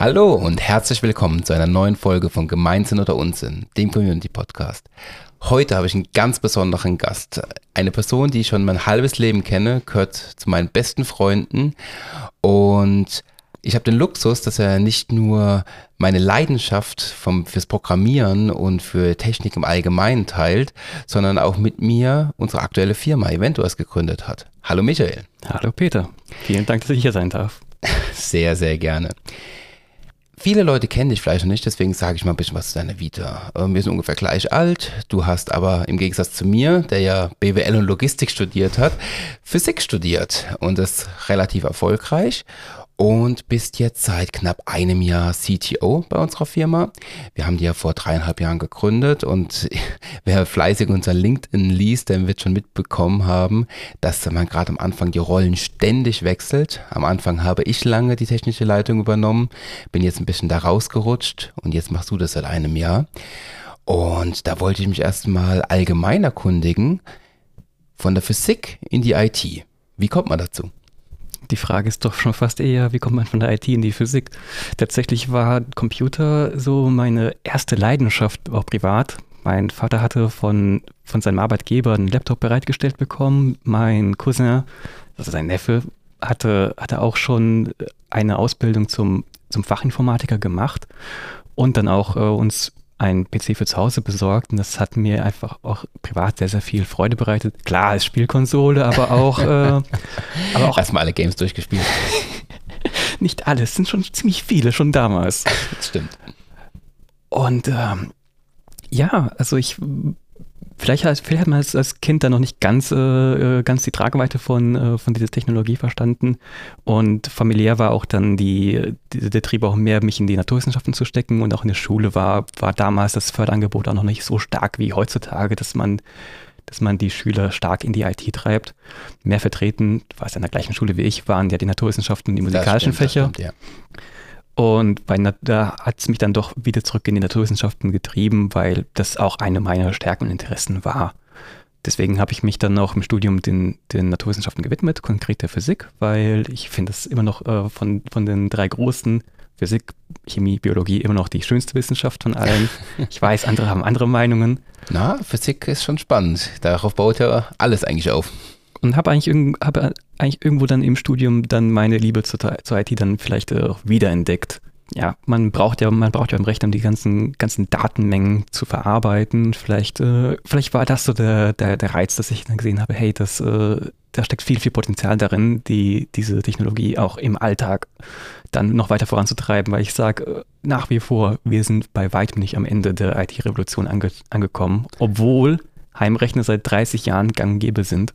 Hallo und herzlich willkommen zu einer neuen Folge von Gemeinsinn oder Unsinn, dem Community Podcast. Heute habe ich einen ganz besonderen Gast. Eine Person, die ich schon mein halbes Leben kenne, gehört zu meinen besten Freunden und ich habe den Luxus, dass er nicht nur meine Leidenschaft vom, fürs Programmieren und für Technik im Allgemeinen teilt, sondern auch mit mir unsere aktuelle Firma Eventuas gegründet hat. Hallo Michael. Hallo Peter. Vielen Dank, dass ich hier sein darf. Sehr, sehr gerne. Viele Leute kennen dich vielleicht noch nicht, deswegen sage ich mal ein bisschen was zu deiner Vita. Ähm, wir sind ungefähr gleich alt. Du hast aber im Gegensatz zu mir, der ja BWL und Logistik studiert hat, Physik studiert und das relativ erfolgreich und bist jetzt seit knapp einem Jahr CTO bei unserer Firma. Wir haben die ja vor dreieinhalb Jahren gegründet und wer fleißig unser LinkedIn liest, der wird schon mitbekommen haben, dass man gerade am Anfang die Rollen ständig wechselt. Am Anfang habe ich lange die technische Leitung übernommen, bin jetzt ein bisschen da rausgerutscht und jetzt machst du das seit einem Jahr. Und da wollte ich mich erstmal allgemein erkundigen, von der Physik in die IT. Wie kommt man dazu? Die Frage ist doch schon fast eher, wie kommt man von der IT in die Physik? Tatsächlich war Computer so meine erste Leidenschaft, auch privat. Mein Vater hatte von, von seinem Arbeitgeber einen Laptop bereitgestellt bekommen. Mein Cousin, also sein Neffe, hatte, hatte auch schon eine Ausbildung zum, zum Fachinformatiker gemacht und dann auch äh, uns ein PC für zu Hause besorgt und das hat mir einfach auch privat sehr, sehr viel Freude bereitet. Klar, als Spielkonsole, aber auch. äh, aber auch Erstmal alle Games durchgespielt. nicht alles, sind schon ziemlich viele, schon damals. Das stimmt. Und ähm, ja, also ich Vielleicht hat, vielleicht hat man als, Kind da noch nicht ganz, äh, ganz die Tragweite von, äh, von dieser Technologie verstanden. Und familiär war auch dann die, die, der Trieb auch mehr, mich in die Naturwissenschaften zu stecken. Und auch in der Schule war, war damals das Förderangebot auch noch nicht so stark wie heutzutage, dass man, dass man die Schüler stark in die IT treibt. Mehr vertreten, war es in der gleichen Schule wie ich, waren ja die Naturwissenschaften und die musikalischen stimmt, Fächer. Stimmt, ja. Und bei, da hat es mich dann doch wieder zurück in die Naturwissenschaften getrieben, weil das auch eine meiner Stärken und Interessen war. Deswegen habe ich mich dann auch im Studium den, den Naturwissenschaften gewidmet, konkret der Physik, weil ich finde es immer noch äh, von, von den drei großen Physik, Chemie, Biologie immer noch die schönste Wissenschaft von allen. Ich weiß, andere haben andere Meinungen. Na, Physik ist schon spannend. Darauf baut ja alles eigentlich auf und habe eigentlich, hab eigentlich irgendwo dann im Studium dann meine Liebe zur, zur IT dann vielleicht auch wiederentdeckt. Ja, man braucht ja, man braucht ja im Recht, um die ganzen, ganzen Datenmengen zu verarbeiten. Vielleicht, äh, vielleicht war das so der, der, der Reiz, dass ich dann gesehen habe, hey, das, äh, da steckt viel, viel Potenzial darin, die, diese Technologie auch im Alltag dann noch weiter voranzutreiben, weil ich sage, äh, nach wie vor, wir sind bei weitem nicht am Ende der IT-Revolution ange angekommen, obwohl Heimrechner seit 30 Jahren gang gäbe sind.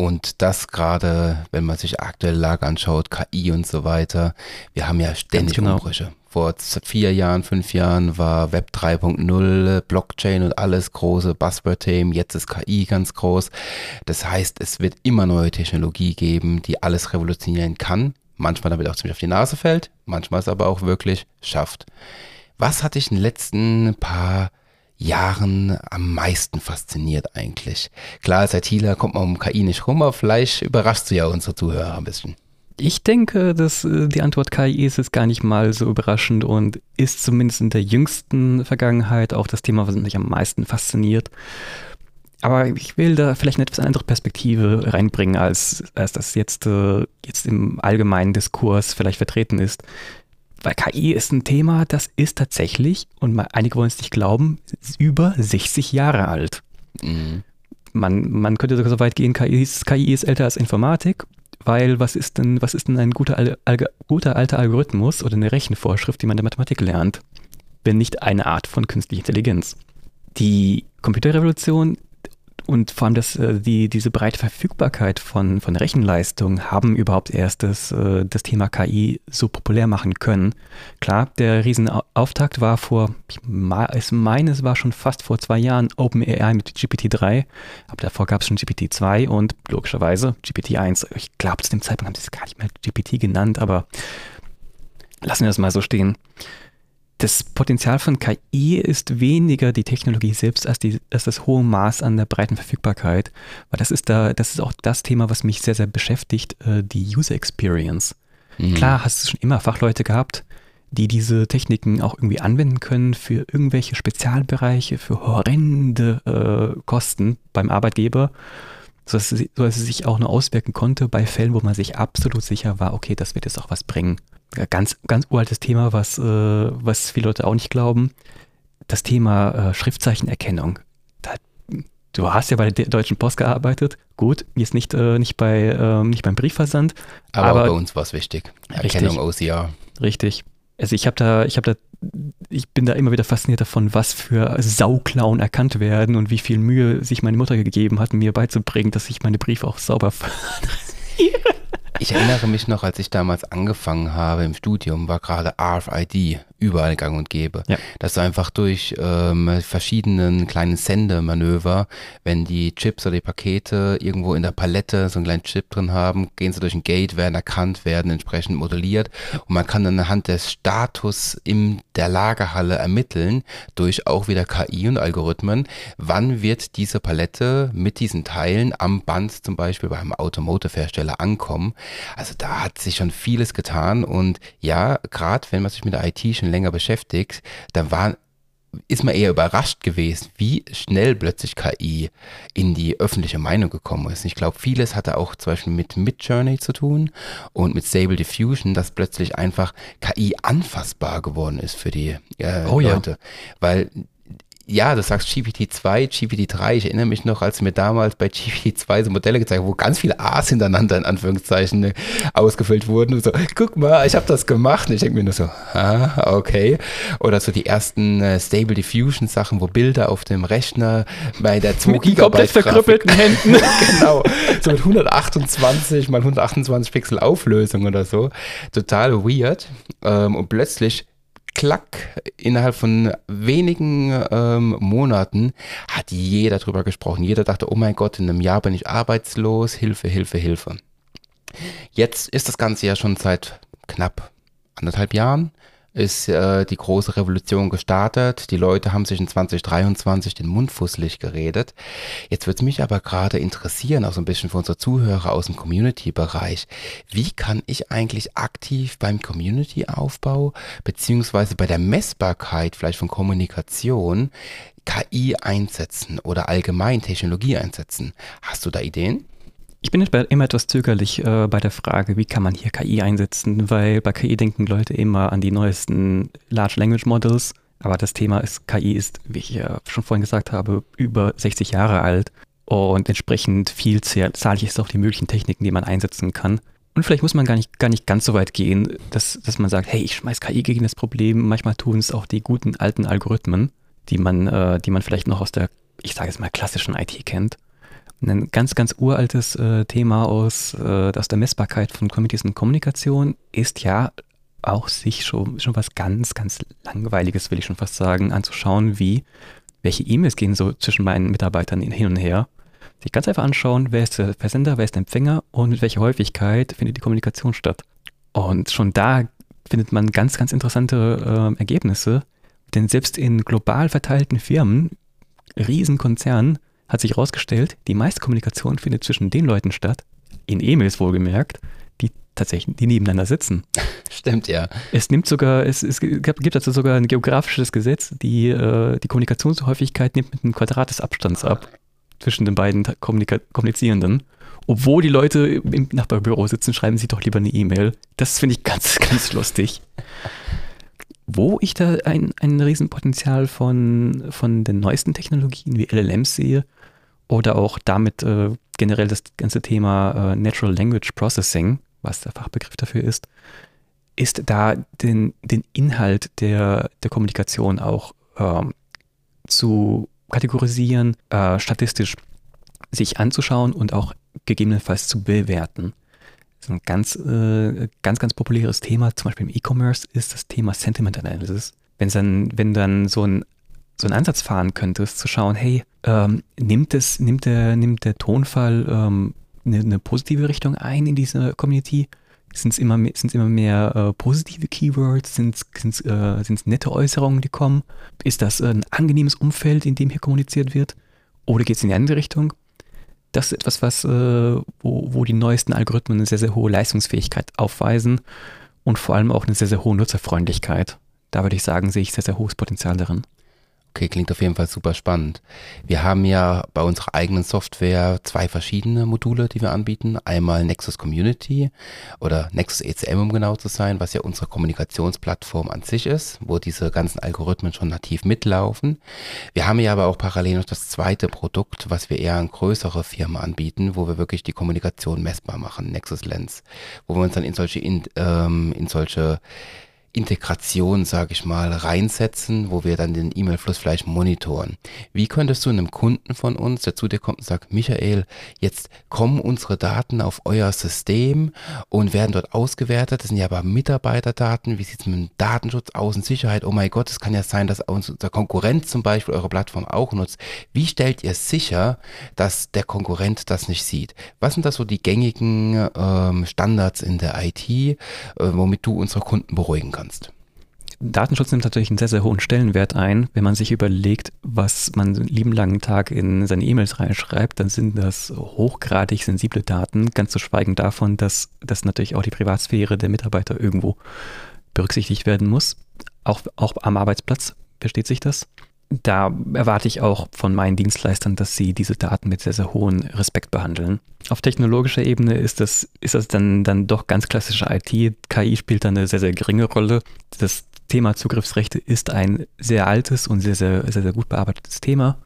Und das gerade, wenn man sich aktuelle Lage anschaut, KI und so weiter, wir haben ja ständig genau. Umbrüche. Vor vier Jahren, fünf Jahren war Web 3.0, Blockchain und alles große Buzzword-Themen. Jetzt ist KI ganz groß. Das heißt, es wird immer neue Technologie geben, die alles revolutionieren kann. Manchmal damit auch ziemlich auf die Nase fällt, manchmal es aber auch wirklich schafft. Was hat dich in den letzten paar Jahren am meisten fasziniert eigentlich? Klar, als ITler kommt man um KI nicht rum, aber vielleicht überraschst du ja unsere Zuhörer ein bisschen. Ich denke, dass äh, die Antwort KI ist jetzt gar nicht mal so überraschend und ist zumindest in der jüngsten Vergangenheit auch das Thema, was mich am meisten fasziniert. Aber ich will da vielleicht eine etwas andere Perspektive reinbringen, als, als das jetzt, äh, jetzt im allgemeinen Diskurs vielleicht vertreten ist weil KI ist ein Thema, das ist tatsächlich, und einige wollen es nicht glauben, über 60 Jahre alt. Mhm. Man, man könnte sogar so weit gehen, KI ist, KI ist älter als Informatik, weil was ist denn, was ist denn ein guter, Al guter alter Algorithmus oder eine Rechenvorschrift, die man in der Mathematik lernt, wenn nicht eine Art von künstlicher Intelligenz? Die Computerrevolution und vor allem das, äh, die, diese breite Verfügbarkeit von, von Rechenleistung haben überhaupt erst das, äh, das Thema KI so populär machen können. Klar, der Riesenauftakt war vor, ich meine, es war schon fast vor zwei Jahren OpenAI mit GPT-3, aber davor gab es schon GPT-2 und logischerweise GPT-1. Ich glaube, zu dem Zeitpunkt haben sie es gar nicht mehr GPT genannt, aber lassen wir das mal so stehen das Potenzial von KI ist weniger die Technologie selbst als, die, als das hohe Maß an der breiten Verfügbarkeit. Weil das ist da, das ist auch das Thema, was mich sehr, sehr beschäftigt, äh, die User Experience. Mhm. Klar, hast du schon immer Fachleute gehabt, die diese Techniken auch irgendwie anwenden können für irgendwelche Spezialbereiche, für horrende äh, Kosten beim Arbeitgeber, sodass es, sodass es sich auch nur auswirken konnte bei Fällen, wo man sich absolut sicher war, okay, das wird jetzt auch was bringen. Ganz, ganz uraltes Thema, was, äh, was viele Leute auch nicht glauben. Das Thema äh, Schriftzeichenerkennung. Da, du hast ja bei der Deutschen Post gearbeitet. Gut, jetzt nicht, äh, nicht, bei, ähm, nicht beim Briefversand. Aber, aber bei uns war es wichtig. Erkennung richtig, OCR. Richtig. Also ich habe da, ich habe da, ich bin da immer wieder fasziniert davon, was für Sauklauen erkannt werden und wie viel Mühe sich meine Mutter gegeben hat, mir beizubringen, dass ich meine Briefe auch sauber Ich erinnere mich noch, als ich damals angefangen habe im Studium, war gerade RFID überall gang und gäbe. Ja. Dass du einfach durch ähm, verschiedenen kleinen Sendemanöver, wenn die Chips oder die Pakete irgendwo in der Palette so einen kleinen Chip drin haben, gehen sie durch ein Gate, werden erkannt, werden entsprechend modelliert und man kann dann anhand des Status in der Lagerhalle ermitteln, durch auch wieder KI und Algorithmen, wann wird diese Palette mit diesen Teilen am Band zum Beispiel beim Automotive-Hersteller ankommen. Also da hat sich schon vieles getan und ja, gerade wenn man sich mit der IT schon bisschen länger beschäftigt, da war, ist man eher überrascht gewesen, wie schnell plötzlich KI in die öffentliche Meinung gekommen ist. Ich glaube, vieles hatte auch zum Beispiel mit Midjourney zu tun und mit Stable Diffusion, dass plötzlich einfach KI anfassbar geworden ist für die äh, oh, Leute. Ja. Weil ja, du sagst GPT-2, GPT-3. Ich erinnere mich noch, als mir damals bei GPT-2 so Modelle gezeigt wo ganz viele A's hintereinander in Anführungszeichen äh, ausgefüllt wurden. Und so, guck mal, ich habe das gemacht. Und ich denke mir nur so, ah, okay. Oder so die ersten äh, Stable Diffusion Sachen, wo Bilder auf dem Rechner bei der 2 Gigabyte komplett verkrüppelten Händen. genau. So mit 128 mal 128 Pixel Auflösung oder so. Total weird. Ähm, und plötzlich klack, innerhalb von wenigen ähm, Monaten hat jeder drüber gesprochen. Jeder dachte, oh mein Gott, in einem Jahr bin ich arbeitslos, Hilfe, Hilfe, Hilfe. Jetzt ist das Ganze ja schon seit knapp anderthalb Jahren ist äh, die große Revolution gestartet. Die Leute haben sich in 2023 den Mund fusselig geredet. Jetzt würde es mich aber gerade interessieren, auch so ein bisschen für unsere Zuhörer aus dem Community-Bereich. Wie kann ich eigentlich aktiv beim Community-Aufbau beziehungsweise bei der Messbarkeit vielleicht von Kommunikation KI einsetzen oder allgemein Technologie einsetzen? Hast du da Ideen? Ich bin immer etwas zögerlich äh, bei der Frage, wie kann man hier KI einsetzen, weil bei KI denken Leute immer an die neuesten Large Language Models, aber das Thema ist, KI ist, wie ich ja schon vorhin gesagt habe, über 60 Jahre alt und entsprechend vielzahlig ist auch die möglichen Techniken, die man einsetzen kann. Und vielleicht muss man gar nicht, gar nicht ganz so weit gehen, dass, dass man sagt, hey, ich schmeiß KI gegen das Problem. Manchmal tun es auch die guten alten Algorithmen, die man, äh, die man vielleicht noch aus der, ich sage es mal, klassischen IT kennt ein ganz, ganz uraltes äh, Thema aus, äh, aus der Messbarkeit von Communities und Kommunikation ist ja auch sich schon, schon was ganz, ganz Langweiliges, will ich schon fast sagen, anzuschauen, wie, welche E-Mails gehen so zwischen meinen Mitarbeitern hin und her. Sich ganz einfach anschauen, wer ist der Versender, wer ist der Empfänger und mit welcher Häufigkeit findet die Kommunikation statt. Und schon da findet man ganz, ganz interessante äh, Ergebnisse, denn selbst in global verteilten Firmen, Riesenkonzernen, hat sich herausgestellt, die meiste Kommunikation findet zwischen den Leuten statt, in E-Mails wohlgemerkt, die tatsächlich, die nebeneinander sitzen. Stimmt, ja. Es nimmt sogar, es, es gibt dazu sogar ein geografisches Gesetz, die äh, die Kommunikationshäufigkeit nimmt mit einem Quadrat des Abstands ab zwischen den beiden Kommunika Kommunizierenden. Obwohl die Leute im Nachbarbüro sitzen, schreiben sie doch lieber eine E-Mail. Das finde ich ganz, ganz lustig. Wo ich da ein, ein Riesenpotenzial von, von den neuesten Technologien wie LLMs sehe, oder auch damit äh, generell das ganze Thema äh, Natural Language Processing, was der Fachbegriff dafür ist, ist da den, den Inhalt der, der Kommunikation auch ähm, zu kategorisieren, äh, statistisch sich anzuschauen und auch gegebenenfalls zu bewerten. Das ist ein ganz, äh, ganz, ganz populäres Thema, zum Beispiel im E-Commerce, ist das Thema Sentiment Analysis. Wenn dann, wenn dann so ein so einen Ansatz fahren könntest, zu schauen, hey, ähm, nimmt, es, nimmt, der, nimmt der Tonfall ähm, eine, eine, positive Richtung ein in dieser Community? Sind es immer, mehr, immer mehr äh, positive Keywords? Sind es äh, nette Äußerungen, die kommen? Ist das ein angenehmes Umfeld, in dem hier kommuniziert wird? Oder geht es in die andere Richtung? Das ist etwas, was, äh, wo, wo die neuesten Algorithmen eine sehr, sehr hohe Leistungsfähigkeit aufweisen und vor allem auch eine sehr, sehr hohe Nutzerfreundlichkeit. Da würde ich sagen, sehe ich sehr, sehr hohes Potenzial darin. Okay, klingt auf jeden Fall super spannend. Wir haben ja bei unserer eigenen Software zwei verschiedene Module, die wir anbieten. Einmal Nexus Community oder Nexus ECM, um genau zu sein, was ja unsere Kommunikationsplattform an sich ist, wo diese ganzen Algorithmen schon nativ mitlaufen. Wir haben ja aber auch parallel noch das zweite Produkt, was wir eher an größere Firmen anbieten, wo wir wirklich die Kommunikation messbar machen, Nexus Lens, wo wir uns dann in solche, in, ähm, in solche Integration, sage ich mal, reinsetzen, wo wir dann den E-Mail-Fluss vielleicht monitoren. Wie könntest du einem Kunden von uns, der zu dir kommt und sagt, Michael, jetzt kommen unsere Daten auf euer System und werden dort ausgewertet, das sind ja aber Mitarbeiterdaten, wie sieht es mit dem Datenschutz aus und Sicherheit? Oh mein Gott, es kann ja sein, dass unser Konkurrent zum Beispiel eure Plattform auch nutzt. Wie stellt ihr sicher, dass der Konkurrent das nicht sieht? Was sind das so die gängigen ähm, Standards in der IT, äh, womit du unsere Kunden beruhigen kannst? Kannst. Datenschutz nimmt natürlich einen sehr, sehr hohen Stellenwert ein. Wenn man sich überlegt, was man einen lieben langen Tag in seine E-Mails reinschreibt, dann sind das hochgradig sensible Daten, ganz zu schweigen davon, dass, dass natürlich auch die Privatsphäre der Mitarbeiter irgendwo berücksichtigt werden muss. Auch, auch am Arbeitsplatz versteht sich das da erwarte ich auch von meinen Dienstleistern, dass sie diese Daten mit sehr, sehr hohem Respekt behandeln. Auf technologischer Ebene ist das, ist das dann, dann doch ganz klassische IT. KI spielt da eine sehr, sehr geringe Rolle. Das Thema Zugriffsrechte ist ein sehr altes und sehr, sehr, sehr, sehr gut bearbeitetes Thema.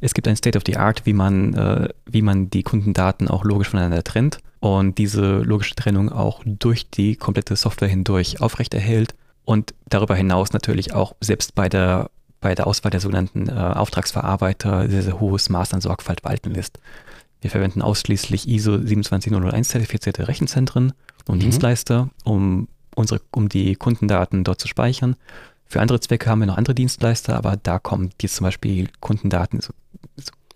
Es gibt ein State of the Art, wie man, äh, wie man die Kundendaten auch logisch voneinander trennt und diese logische Trennung auch durch die komplette Software hindurch aufrechterhält und darüber hinaus natürlich auch selbst bei der bei der Auswahl der sogenannten äh, Auftragsverarbeiter sehr, sehr hohes Maß an Sorgfalt walten lässt. Wir verwenden ausschließlich ISO 27001 zertifizierte Rechenzentren und mhm. Dienstleister, um, unsere, um die Kundendaten dort zu speichern. Für andere Zwecke haben wir noch andere Dienstleister, aber da kommen jetzt zum Beispiel Kundendaten,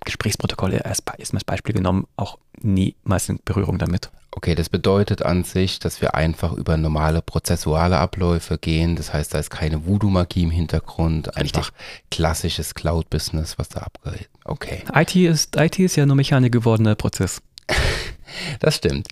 Gesprächsprotokolle erst, erst als Beispiel genommen, auch niemals in Berührung damit. Okay, das bedeutet an sich, dass wir einfach über normale prozessuale Abläufe gehen. Das heißt, da ist keine Voodoo-Magie im Hintergrund, einfach Richtig. klassisches Cloud-Business, was da abgeht. Okay. IT ist, IT ist ja nur Mechanik gewordener Prozess. das stimmt.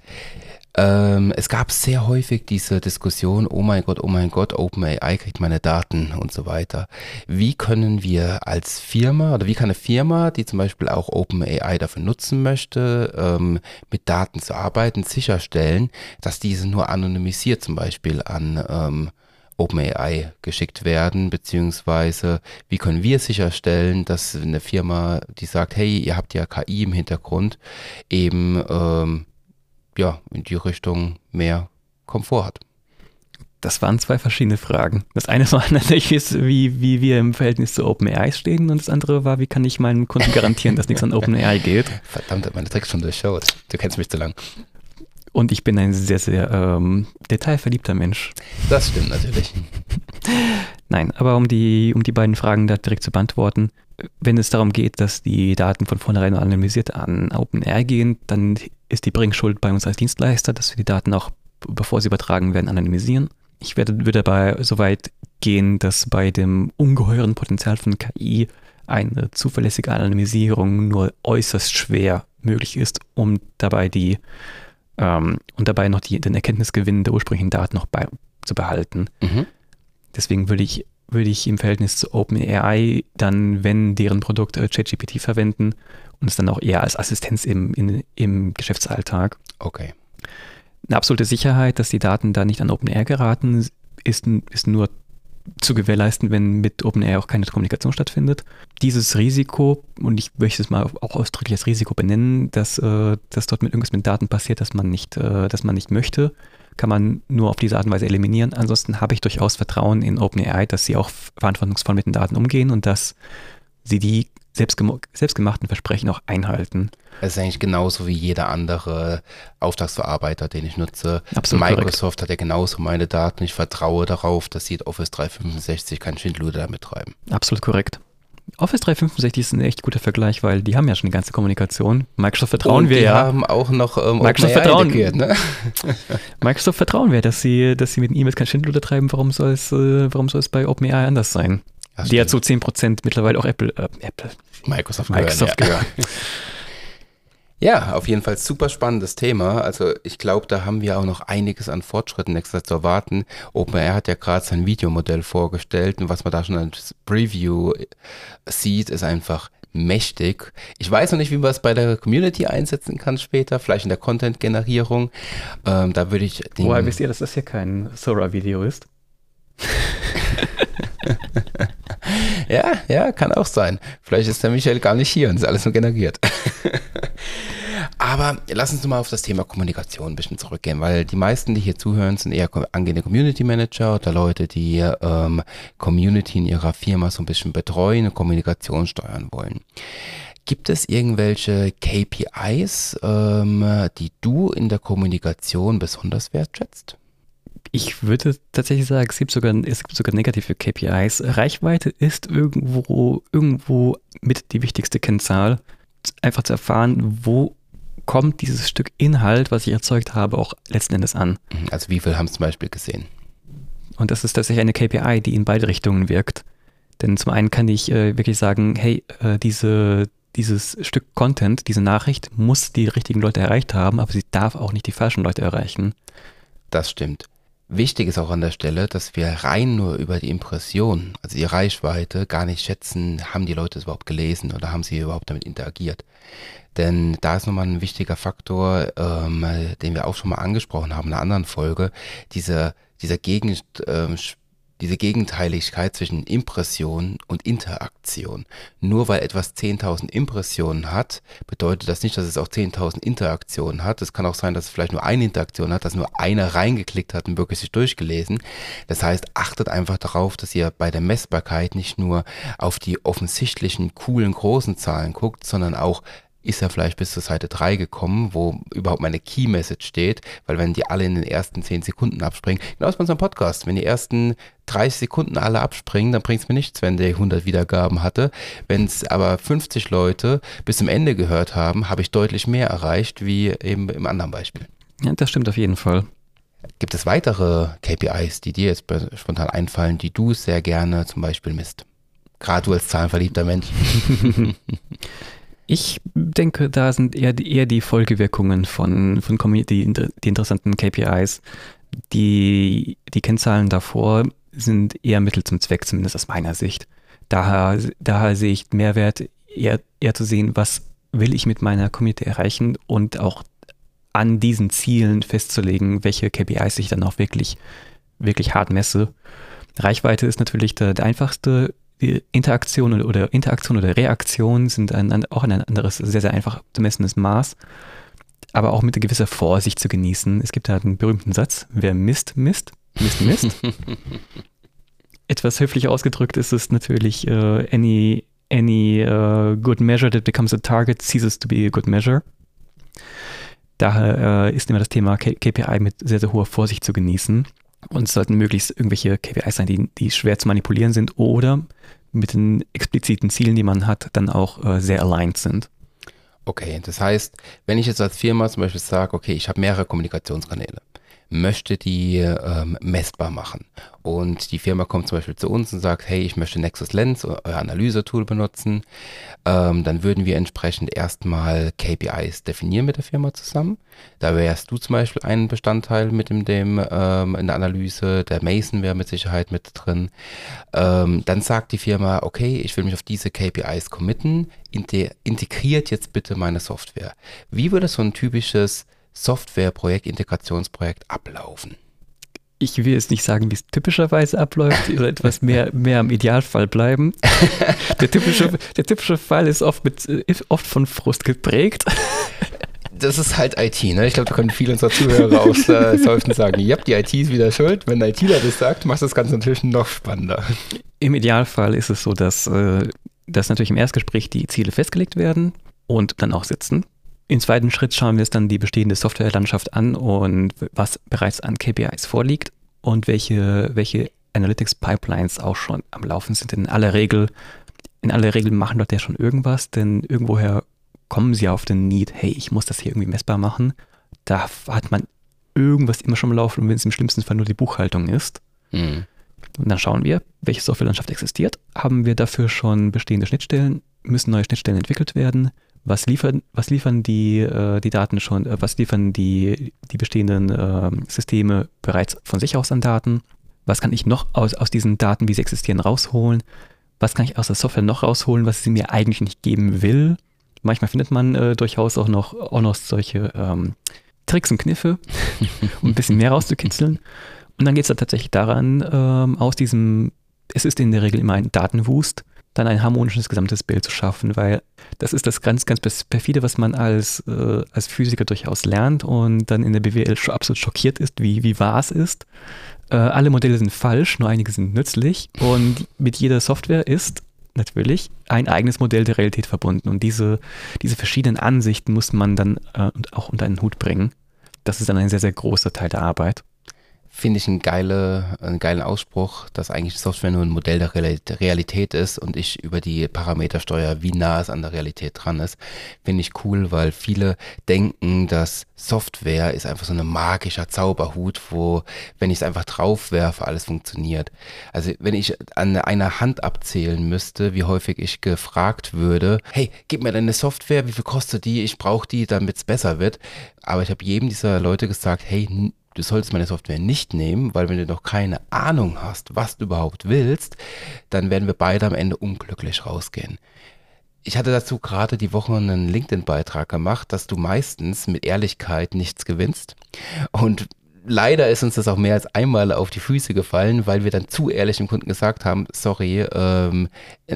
Ähm, es gab sehr häufig diese Diskussion, oh mein Gott, oh mein Gott, OpenAI kriegt meine Daten und so weiter. Wie können wir als Firma oder wie kann eine Firma, die zum Beispiel auch OpenAI dafür nutzen möchte, ähm, mit Daten zu arbeiten, sicherstellen, dass diese nur anonymisiert zum Beispiel an ähm, OpenAI geschickt werden, beziehungsweise wie können wir sicherstellen, dass eine Firma, die sagt, hey, ihr habt ja KI im Hintergrund, eben ähm, ja, in die Richtung mehr Komfort hat. Das waren zwei verschiedene Fragen. Das eine war natürlich, wie, wie wir im Verhältnis zu OpenAI stehen und das andere war, wie kann ich meinen Kunden garantieren, dass nichts an OpenAI geht. Verdammt, meine Tricks schon durchschaut. Du kennst mich zu lang. Und ich bin ein sehr, sehr ähm, detailverliebter Mensch. Das stimmt natürlich. Nein, aber um die, um die beiden Fragen da direkt zu beantworten, wenn es darum geht, dass die Daten von vornherein analysiert an OpenAI gehen, dann ist die Bringschuld bei uns als Dienstleister, dass wir die Daten auch, bevor sie übertragen werden, anonymisieren. Ich werde, würde dabei so weit gehen, dass bei dem ungeheuren Potenzial von KI eine zuverlässige Anonymisierung nur äußerst schwer möglich ist, um dabei die ähm, und dabei noch die, den Erkenntnisgewinn der ursprünglichen Daten noch bei, zu behalten. Mhm. Deswegen würde ich, würde ich im Verhältnis zu OpenAI dann, wenn deren Produkt äh, ChatGPT verwenden und es dann auch eher als Assistenz im, in, im Geschäftsalltag. Okay. Eine absolute Sicherheit, dass die Daten da nicht an OpenAI geraten, ist, ist nur zu gewährleisten, wenn mit OpenAI auch keine Kommunikation stattfindet. Dieses Risiko, und ich möchte es mal auch ausdrücklich als Risiko benennen, dass, äh, dass dort mit irgendwas mit Daten passiert, dass man nicht, äh, dass man nicht möchte, kann man nur auf diese Art und Weise eliminieren. Ansonsten habe ich durchaus Vertrauen in OpenAI, dass sie auch verantwortungsvoll mit den Daten umgehen und dass sie die selbstgemachten Versprechen auch einhalten. Es ist eigentlich genauso wie jeder andere Auftragsverarbeiter, den ich nutze. Absolut Microsoft korrekt. hat ja genauso meine Daten. Ich vertraue darauf, dass sie Office 365 keinen Schindluder damit treiben. Absolut korrekt. Office 365 ist ein echt guter Vergleich, weil die haben ja schon die ganze Kommunikation. Microsoft vertrauen Und wir die ja. haben auch noch ähm, Microsoft vertrauen, ne? Microsoft vertrauen wir, dass sie, dass sie mit den E-Mails kein Schindluder treiben. Warum soll es, äh, warum soll es bei OpenAI anders sein? Ja, die hat so 10% mittlerweile auch Apple, äh, Apple. Microsoft, Microsoft gehören. Ja. Ja, auf jeden Fall super spannendes Thema. Also ich glaube, da haben wir auch noch einiges an Fortschritten nächstes zu erwarten. OpenAir hat ja gerade sein Videomodell vorgestellt und was man da schon als Preview sieht, ist einfach mächtig. Ich weiß noch nicht, wie man es bei der Community einsetzen kann später, vielleicht in der Content-Generierung. Ähm, da würde ich. Woher wisst ihr, dass das hier kein Sora-Video ist? ja, ja, kann auch sein. Vielleicht ist der Michael gar nicht hier und ist alles nur generiert. Aber lass uns mal auf das Thema Kommunikation ein bisschen zurückgehen, weil die meisten, die hier zuhören, sind eher angehende Community Manager oder Leute, die ähm, Community in ihrer Firma so ein bisschen betreuen und Kommunikation steuern wollen. Gibt es irgendwelche KPIs, ähm, die du in der Kommunikation besonders wertschätzt? Ich würde tatsächlich sagen, es gibt sogar, es gibt sogar negative KPIs. Reichweite ist irgendwo, irgendwo mit die wichtigste Kennzahl. Einfach zu erfahren, wo kommt dieses Stück Inhalt, was ich erzeugt habe, auch letzten Endes an. Mhm, also wie viel haben es zum Beispiel gesehen? Und das ist tatsächlich eine KPI, die in beide Richtungen wirkt. Denn zum einen kann ich äh, wirklich sagen, hey, äh, diese, dieses Stück Content, diese Nachricht muss die richtigen Leute erreicht haben, aber sie darf auch nicht die falschen Leute erreichen. Das stimmt. Wichtig ist auch an der Stelle, dass wir rein nur über die Impression, also die Reichweite, gar nicht schätzen, haben die Leute es überhaupt gelesen oder haben sie überhaupt damit interagiert. Denn da ist nochmal ein wichtiger Faktor, ähm, den wir auch schon mal angesprochen haben in einer anderen Folge, dieser, dieser Gegen, ähm, diese Gegenteiligkeit zwischen Impression und Interaktion. Nur weil etwas 10.000 Impressionen hat, bedeutet das nicht, dass es auch 10.000 Interaktionen hat. Es kann auch sein, dass es vielleicht nur eine Interaktion hat, dass nur einer reingeklickt hat und wirklich sich durchgelesen. Das heißt, achtet einfach darauf, dass ihr bei der Messbarkeit nicht nur auf die offensichtlichen, coolen, großen Zahlen guckt, sondern auch ist er vielleicht bis zur Seite 3 gekommen, wo überhaupt meine Key Message steht, weil wenn die alle in den ersten 10 Sekunden abspringen, genau wie bei unserem Podcast, wenn die ersten 30 Sekunden alle abspringen, dann bringt es mir nichts, wenn der 100 Wiedergaben hatte. Wenn es aber 50 Leute bis zum Ende gehört haben, habe ich deutlich mehr erreicht, wie eben im anderen Beispiel. Ja, das stimmt auf jeden Fall. Gibt es weitere KPIs, die dir jetzt spontan einfallen, die du sehr gerne zum Beispiel misst? Gerade du als zahlenverliebter Mensch. Ich denke, da sind eher die, eher die Folgewirkungen von, von Community, die interessanten KPIs. Die, die Kennzahlen davor sind eher Mittel zum Zweck, zumindest aus meiner Sicht. Daher, daher sehe ich Mehrwert eher, eher zu sehen, was will ich mit meiner Community erreichen und auch an diesen Zielen festzulegen, welche KPIs ich dann auch wirklich, wirklich hart messe. Reichweite ist natürlich der, der einfachste Interaktion oder, oder, Interaktion oder Reaktion sind ein, auch ein anderes, sehr, sehr einfach zu messendes Maß, aber auch mit einer gewisser Vorsicht zu genießen. Es gibt halt einen berühmten Satz, wer misst, misst, misst, misst. Etwas höflich ausgedrückt ist es natürlich, uh, any, any uh, good measure that becomes a target ceases to be a good measure. Daher uh, ist immer das Thema KPI mit sehr, sehr hoher Vorsicht zu genießen. Und es sollten möglichst irgendwelche KPIs sein, die, die schwer zu manipulieren sind oder mit den expliziten Zielen, die man hat, dann auch äh, sehr aligned sind. Okay, das heißt, wenn ich jetzt als Firma zum Beispiel sage, okay, ich habe mehrere Kommunikationskanäle möchte die ähm, messbar machen. Und die Firma kommt zum Beispiel zu uns und sagt, hey, ich möchte Nexus Lens, euer Analysetool benutzen. Ähm, dann würden wir entsprechend erstmal KPIs definieren mit der Firma zusammen. Da wärst du zum Beispiel ein Bestandteil mit dem, dem ähm, in der Analyse, der Mason wäre mit Sicherheit mit drin. Ähm, dann sagt die Firma, okay, ich will mich auf diese KPIs committen, integriert jetzt bitte meine Software. Wie würde so ein typisches Softwareprojekt, Integrationsprojekt ablaufen? Ich will jetzt nicht sagen, wie es typischerweise abläuft, oder etwas mehr, mehr am Idealfall bleiben. Der typische, der typische Fall ist oft, mit, oft von Frust geprägt. Das ist halt IT, ne? Ich glaube, da können viele unserer Zuhörer aus äh, Seufzen sagen, ja, die IT ist wieder schuld. Wenn ein ITler das sagt, macht das Ganze natürlich noch spannender. Im Idealfall ist es so, dass, äh, dass natürlich im Erstgespräch die Ziele festgelegt werden und dann auch sitzen. Im zweiten Schritt schauen wir uns dann die bestehende Softwarelandschaft an und was bereits an KPIs vorliegt und welche, welche Analytics-Pipelines auch schon am Laufen sind. In aller Regel, in aller Regel machen dort ja schon irgendwas, denn irgendwoher kommen sie auf den Need, hey, ich muss das hier irgendwie messbar machen. Da hat man irgendwas immer schon am Laufen, wenn es im schlimmsten Fall nur die Buchhaltung ist. Mhm. Und dann schauen wir, welche Softwarelandschaft existiert. Haben wir dafür schon bestehende Schnittstellen? Müssen neue Schnittstellen entwickelt werden? Was liefern, was liefern die, äh, die Daten schon, äh, was liefern die, die bestehenden äh, Systeme bereits von sich aus an Daten? Was kann ich noch aus, aus diesen Daten, wie sie existieren, rausholen? Was kann ich aus der Software noch rausholen, was sie mir eigentlich nicht geben will? Manchmal findet man äh, durchaus auch noch, auch noch solche ähm, Tricks und Kniffe, um ein bisschen mehr rauszukitzeln. Und dann geht es dann tatsächlich daran, ähm, aus diesem, es ist in der Regel immer ein Datenwust, dann ein harmonisches gesamtes Bild zu schaffen, weil das ist das ganz, ganz perfide, was man als, äh, als Physiker durchaus lernt und dann in der BWL absolut schockiert ist, wie, wie wahr es ist. Äh, alle Modelle sind falsch, nur einige sind nützlich und mit jeder Software ist natürlich ein eigenes Modell der Realität verbunden und diese, diese verschiedenen Ansichten muss man dann äh, auch unter einen Hut bringen. Das ist dann ein sehr, sehr großer Teil der Arbeit finde ich einen, geile, einen geilen Ausspruch, dass eigentlich Software nur ein Modell der Realität ist und ich über die Parameter steuere, wie nah es an der Realität dran ist. Finde ich cool, weil viele denken, dass Software ist einfach so ein magischer Zauberhut, wo, wenn ich es einfach drauf werfe, alles funktioniert. Also wenn ich an einer Hand abzählen müsste, wie häufig ich gefragt würde, hey, gib mir deine Software, wie viel kostet die, ich brauche die, damit es besser wird. Aber ich habe jedem dieser Leute gesagt, hey, du solltest meine Software nicht nehmen, weil wenn du noch keine Ahnung hast, was du überhaupt willst, dann werden wir beide am Ende unglücklich rausgehen. Ich hatte dazu gerade die Woche einen LinkedIn-Beitrag gemacht, dass du meistens mit Ehrlichkeit nichts gewinnst. Und leider ist uns das auch mehr als einmal auf die Füße gefallen, weil wir dann zu ehrlich dem Kunden gesagt haben, sorry, ähm,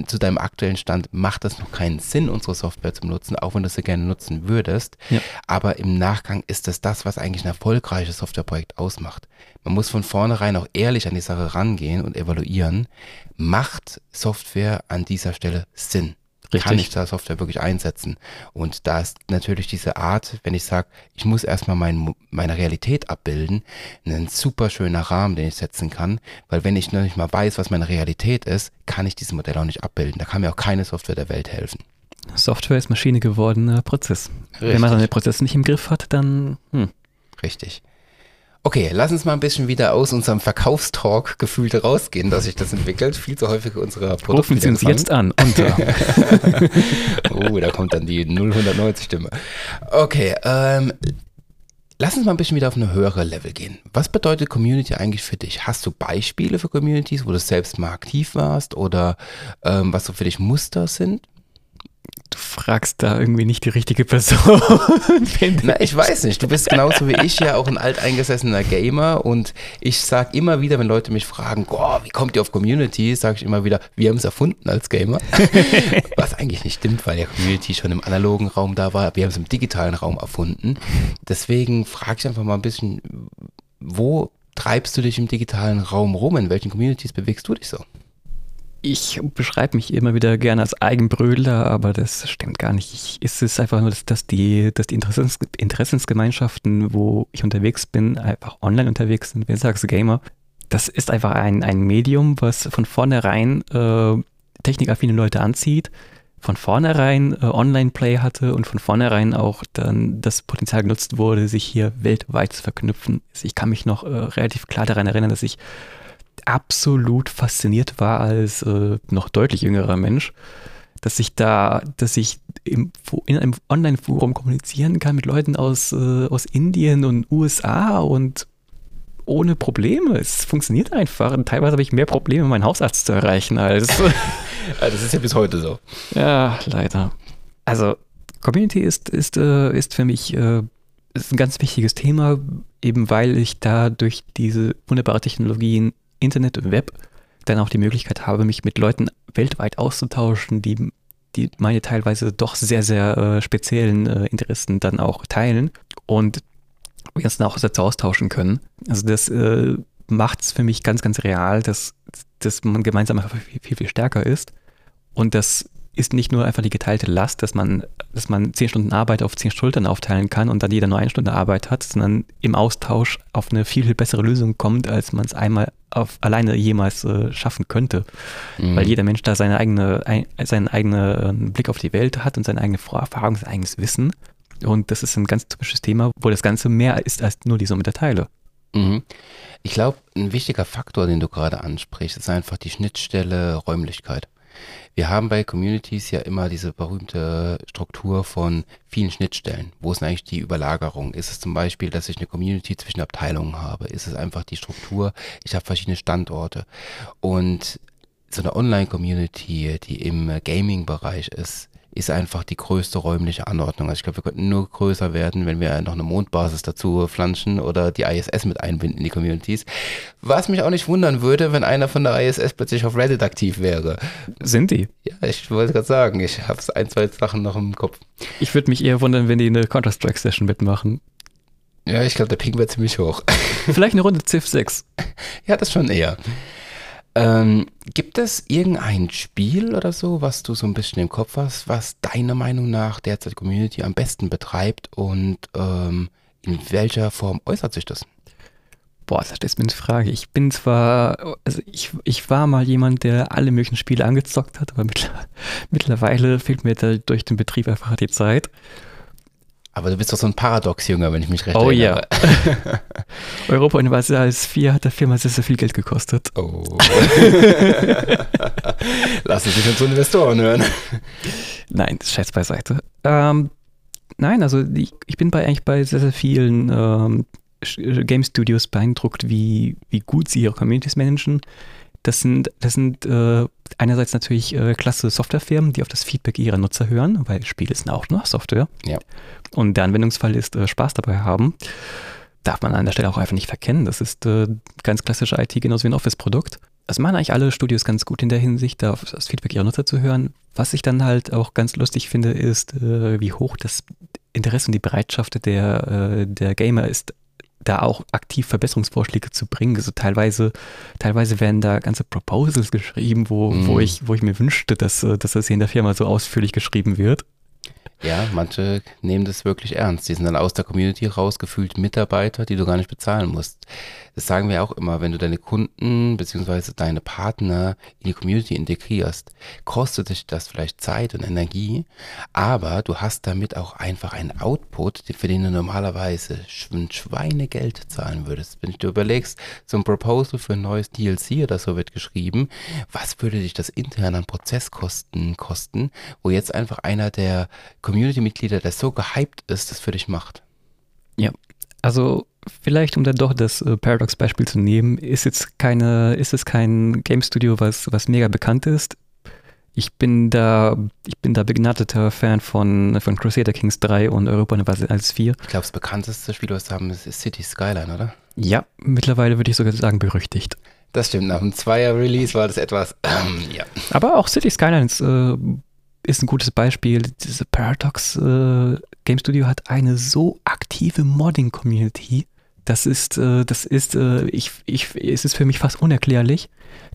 zu deinem aktuellen Stand macht das noch keinen Sinn, unsere Software zu nutzen, auch wenn du sie gerne nutzen würdest. Ja. Aber im Nachgang ist es das, was eigentlich ein erfolgreiches Softwareprojekt ausmacht. Man muss von vornherein auch ehrlich an die Sache rangehen und evaluieren, macht Software an dieser Stelle Sinn? Richtig. kann ich da Software wirklich einsetzen? Und da ist natürlich diese Art, wenn ich sage, ich muss erstmal mein, meine Realität abbilden, ein super schöner Rahmen, den ich setzen kann, weil wenn ich noch nicht mal weiß, was meine Realität ist, kann ich dieses Modell auch nicht abbilden. Da kann mir auch keine Software der Welt helfen. Software ist Maschine gewordener Prozess. Richtig. Wenn man seine Prozesse nicht im Griff hat, dann... Hm. Richtig. Okay, lass uns mal ein bisschen wieder aus unserem Verkaufstalk gefühlt rausgehen, dass sich das entwickelt. Viel zu häufig unserer Produkte. Rufen Sie uns jetzt an. oh, da kommt dann die 0190 Stimme. Okay, ähm, lass uns mal ein bisschen wieder auf eine höhere Level gehen. Was bedeutet Community eigentlich für dich? Hast du Beispiele für Communities, wo du selbst mal aktiv warst oder ähm, was so für dich Muster sind? Du fragst da irgendwie nicht die richtige Person. Na, ich weiß nicht. Du bist genauso wie ich ja auch ein alteingesessener Gamer und ich sag immer wieder, wenn Leute mich fragen, oh, wie kommt ihr auf Community, sage ich immer wieder, wir haben es erfunden als Gamer. Was eigentlich nicht stimmt, weil ja Community schon im analogen Raum da war. Wir haben es im digitalen Raum erfunden. Deswegen frage ich einfach mal ein bisschen, wo treibst du dich im digitalen Raum rum? In welchen Communities bewegst du dich so? Ich beschreibe mich immer wieder gerne als Eigenbrödler, aber das stimmt gar nicht. Ich, es ist einfach nur, dass, die, dass die Interessens, Interessensgemeinschaften, wo ich unterwegs bin, einfach online unterwegs sind, wenn du sagst Gamer. Das ist einfach ein, ein Medium, was von vornherein äh, technikaffine Leute anzieht, von vornherein äh, Online-Play hatte und von vornherein auch dann das Potenzial genutzt wurde, sich hier weltweit zu verknüpfen. Ich kann mich noch äh, relativ klar daran erinnern, dass ich absolut fasziniert war als äh, noch deutlich jüngerer Mensch, dass ich da, dass ich im, in einem Online-Forum kommunizieren kann mit Leuten aus, äh, aus Indien und USA und ohne Probleme. Es funktioniert einfach. Und teilweise habe ich mehr Probleme, meinen Hausarzt zu erreichen als. das ist ja bis heute so. Ja, leider. Also, Community ist, ist, äh, ist für mich äh, ist ein ganz wichtiges Thema, eben weil ich da durch diese wunderbare Technologien Internet und Web dann auch die Möglichkeit habe, mich mit Leuten weltweit auszutauschen, die, die meine teilweise doch sehr, sehr äh, speziellen äh, Interessen dann auch teilen und wir uns dann auch dazu austauschen können. Also das äh, macht es für mich ganz, ganz real, dass, dass man gemeinsam viel, viel, viel stärker ist und das ist nicht nur einfach die geteilte Last, dass man, dass man zehn Stunden Arbeit auf zehn Schultern aufteilen kann und dann jeder nur eine Stunde Arbeit hat, sondern im Austausch auf eine viel, viel bessere Lösung kommt, als man es einmal auf, alleine jemals äh, schaffen könnte. Mhm. Weil jeder Mensch da seine eigene, ein, seinen eigenen Blick auf die Welt hat und seine eigene Vorerfahrung, sein eigenes Wissen. Und das ist ein ganz typisches Thema, wo das Ganze mehr ist als nur die Summe der Teile. Mhm. Ich glaube, ein wichtiger Faktor, den du gerade ansprichst, ist einfach die Schnittstelle Räumlichkeit Wir haben bei Communities ja immer diese berühmte Struktur von vielen Schnittstellen. Wo ist eigentlich die Überlagerung? Ist es zum Beispiel, dass ich eine Community zwischen Abteilungen habe? Ist es einfach die Struktur? Ich habe verschiedene Standorte. Und so eine Online-Community, die im Gaming-Bereich ist, ist einfach die größte räumliche Anordnung. Also ich glaube, wir könnten nur größer werden, wenn wir noch eine Mondbasis dazu flanschen oder die ISS mit einbinden in die Communities. Was mich auch nicht wundern würde, wenn einer von der ISS plötzlich auf Reddit aktiv wäre. Sind die? Ja, ich wollte gerade sagen, ich habe ein, zwei Sachen noch im Kopf. Ich würde mich eher wundern, wenn die eine Counter-Strike-Session mitmachen. Ja, ich glaube, der Ping wäre ziemlich hoch. Vielleicht eine Runde Civ 6. Ja, das schon eher. Ähm, gibt es irgendein Spiel oder so, was du so ein bisschen im Kopf hast, was deiner Meinung nach derzeit Community am besten betreibt und ähm, in welcher Form äußert sich das? Boah, das ist mir eine Frage. Ich bin zwar, also ich, ich war mal jemand, der alle möglichen Spiele angezockt hat, aber mittlerweile fehlt mir da durch den Betrieb einfach die Zeit. Aber du bist doch so ein Paradox-Jünger, wenn ich mich recht oh, erinnere. Oh ja. Europa Universalis 4 hat der Firma sehr, sehr viel Geld gekostet. Oh. Lass es sich unsere Investoren hören. Nein, Scheiß beiseite. Ähm, nein, also ich, ich, bin bei eigentlich bei sehr, sehr vielen ähm, Game Studios beeindruckt, wie, wie gut sie ihre Communities managen. Das sind, das sind äh, einerseits natürlich äh, klasse Softwarefirmen, die auf das Feedback ihrer Nutzer hören, weil Spiele sind auch nur Software. Ja. Und der Anwendungsfall ist äh, Spaß dabei haben. Darf man an der Stelle auch einfach nicht verkennen. Das ist äh, ganz klassische IT, genauso wie ein Office-Produkt. Das machen eigentlich alle Studios ganz gut in der Hinsicht, da auf das Feedback ihrer Nutzer zu hören. Was ich dann halt auch ganz lustig finde, ist, äh, wie hoch das Interesse und die Bereitschaft der, äh, der Gamer ist, da auch aktiv Verbesserungsvorschläge zu bringen. Also teilweise, teilweise werden da ganze Proposals geschrieben, wo, mm. wo, mhm. ich, wo ich mir wünschte, dass, äh, dass das hier in der Firma so ausführlich geschrieben wird. Ja, manche nehmen das wirklich ernst. Die sind dann aus der Community rausgefühlt Mitarbeiter, die du gar nicht bezahlen musst. Das sagen wir auch immer, wenn du deine Kunden bzw. deine Partner in die Community integrierst, kostet dich das vielleicht Zeit und Energie, aber du hast damit auch einfach einen Output, für den du normalerweise ein Schweinegeld zahlen würdest. Wenn du überlegst, so ein Proposal für ein neues DLC oder so wird geschrieben, was würde dich das intern an Prozesskosten kosten, wo jetzt einfach einer der Community-Mitglieder, der so gehypt ist, das für dich macht? Ja, also vielleicht, um dann doch das äh, Paradox-Beispiel zu nehmen, ist jetzt keine, ist es kein Game Studio, was, was mega bekannt ist. Ich bin da, ich bin da begnadeter Fan von, von Crusader Kings 3 und Europa Universal 4. Ich glaube, das bekannteste Spiel, was haben, ist City Skyline, oder? Ja, mittlerweile würde ich sogar sagen, berüchtigt. Das stimmt, nach dem Zweier-Release war das etwas, ähm, ja. Aber auch City Skylines äh, ist ein gutes Beispiel. Diese Paradox äh, Game Studio hat eine so aktive Modding-Community. Das ist, äh, das ist, äh, ich, ich, es ist für mich fast unerklärlich.